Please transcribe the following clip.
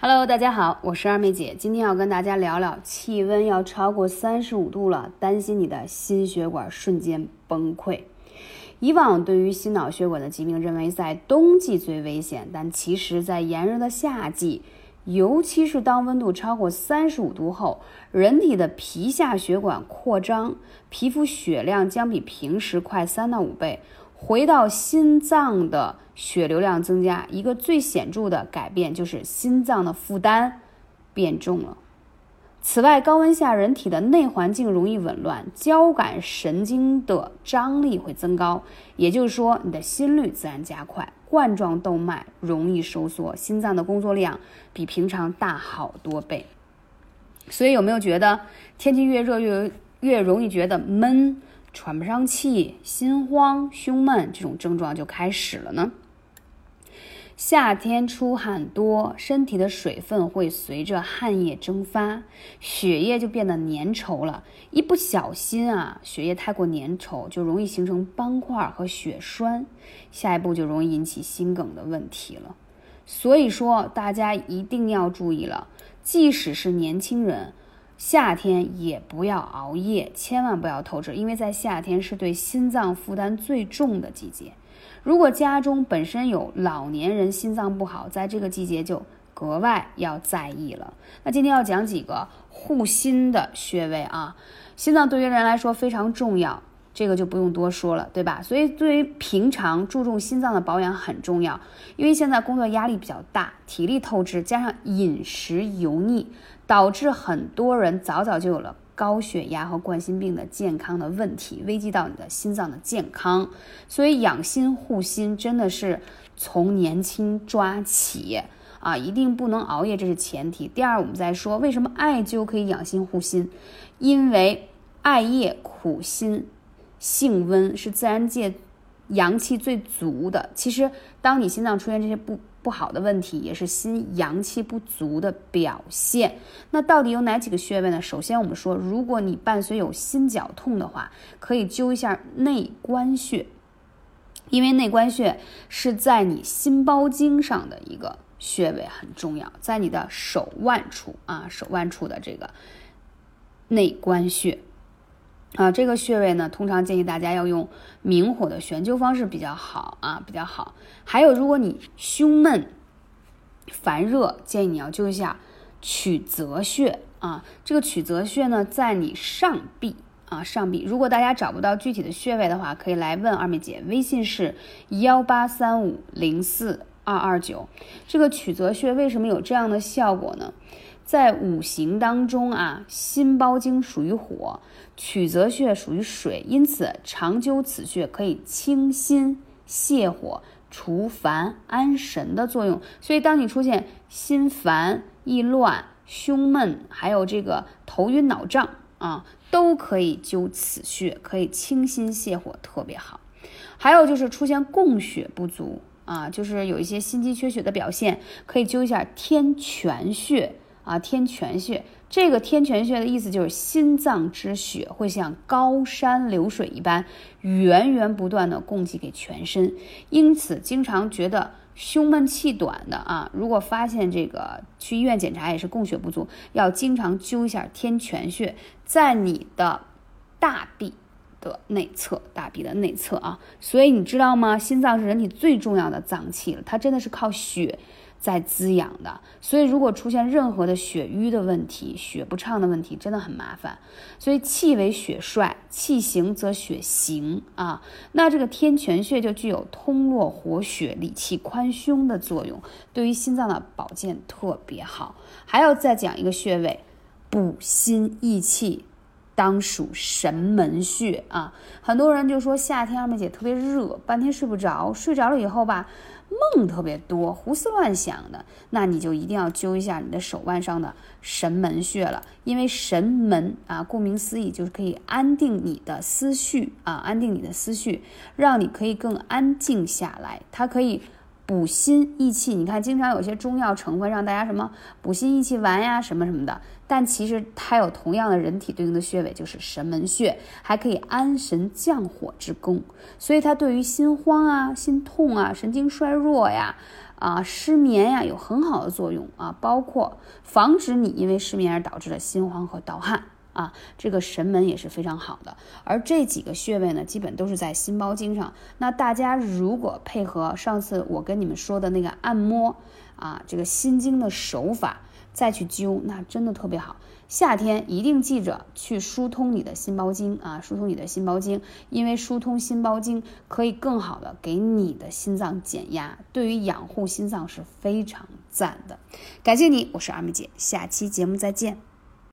Hello，大家好，我是二妹姐，今天要跟大家聊聊气温要超过三十五度了，担心你的心血管瞬间崩溃。以往对于心脑血管的疾病，认为在冬季最危险，但其实，在炎热的夏季，尤其是当温度超过三十五度后，人体的皮下血管扩张，皮肤血量将比平时快三到五倍。回到心脏的血流量增加，一个最显著的改变就是心脏的负担变重了。此外，高温下人体的内环境容易紊乱，交感神经的张力会增高，也就是说，你的心率自然加快，冠状动脉容易收缩，心脏的工作量比平常大好多倍。所以，有没有觉得天气越热越越容易觉得闷？喘不上气、心慌、胸闷这种症状就开始了呢。夏天出汗多，身体的水分会随着汗液蒸发，血液就变得粘稠了。一不小心啊，血液太过粘稠，就容易形成斑块和血栓，下一步就容易引起心梗的问题了。所以说，大家一定要注意了，即使是年轻人。夏天也不要熬夜，千万不要透支，因为在夏天是对心脏负担最重的季节。如果家中本身有老年人心脏不好，在这个季节就格外要在意了。那今天要讲几个护心的穴位啊，心脏对于人来说非常重要，这个就不用多说了，对吧？所以对于平常注重心脏的保养很重要，因为现在工作压力比较大，体力透支，加上饮食油腻。导致很多人早早就有了高血压和冠心病的健康的问题，危及到你的心脏的健康。所以养心护心真的是从年轻抓起啊，一定不能熬夜，这是前提。第二，我们再说为什么艾灸可以养心护心，因为艾叶苦辛，性温，是自然界阳气最足的。其实，当你心脏出现这些不不好的问题也是心阳气不足的表现。那到底有哪几个穴位呢？首先，我们说，如果你伴随有心绞痛的话，可以灸一下内关穴，因为内关穴是在你心包经上的一个穴位，很重要，在你的手腕处啊，手腕处的这个内关穴。啊，这个穴位呢，通常建议大家要用明火的悬灸方式比较好啊，比较好。还有，如果你胸闷、烦热，建议你要灸一下曲泽穴啊。这个曲泽穴呢，在你上臂啊，上臂。如果大家找不到具体的穴位的话，可以来问二妹姐，微信是幺八三五零四二二九。这个曲泽穴为什么有这样的效果呢？在五行当中啊，心包经属于火，曲泽穴属于水，因此常灸此穴可以清心泻火、除烦安神的作用。所以，当你出现心烦意乱、胸闷，还有这个头晕脑胀啊，都可以灸此穴，可以清心泻火，特别好。还有就是出现供血不足啊，就是有一些心肌缺血的表现，可以灸一下天泉穴。啊，天泉穴，这个天泉穴的意思就是心脏之血会像高山流水一般源源不断的供给给全身，因此经常觉得胸闷气短的啊，如果发现这个去医院检查也是供血不足，要经常灸一下天泉穴，在你的大臂的内侧，大臂的内侧啊，所以你知道吗？心脏是人体最重要的脏器了，它真的是靠血。在滋养的，所以如果出现任何的血瘀的问题、血不畅的问题，真的很麻烦。所以气为血帅，气行则血行啊。那这个天泉穴就具有通络活血、理气宽胸的作用，对于心脏的保健特别好。还要再讲一个穴位，补心益气，当属神门穴啊。很多人就说夏天二妹姐特别热，半天睡不着，睡着了以后吧。梦特别多，胡思乱想的，那你就一定要灸一下你的手腕上的神门穴了，因为神门啊，顾名思义就是可以安定你的思绪啊，安定你的思绪，让你可以更安静下来，它可以。补心益气，你看，经常有些中药成分让大家什么补心益气丸呀，什么什么的，但其实它有同样的人体对应的穴位，就是神门穴，还可以安神降火之功。所以它对于心慌啊、心痛啊、神经衰弱呀、啊失眠呀有很好的作用啊，包括防止你因为失眠而导致的心慌和盗汗。啊，这个神门也是非常好的，而这几个穴位呢，基本都是在心包经上。那大家如果配合上次我跟你们说的那个按摩啊，这个心经的手法再去灸，那真的特别好。夏天一定记着去疏通你的心包经啊，疏通你的心包经，因为疏通心包经可以更好的给你的心脏减压，对于养护心脏是非常赞的。感谢你，我是二妹姐，下期节目再见。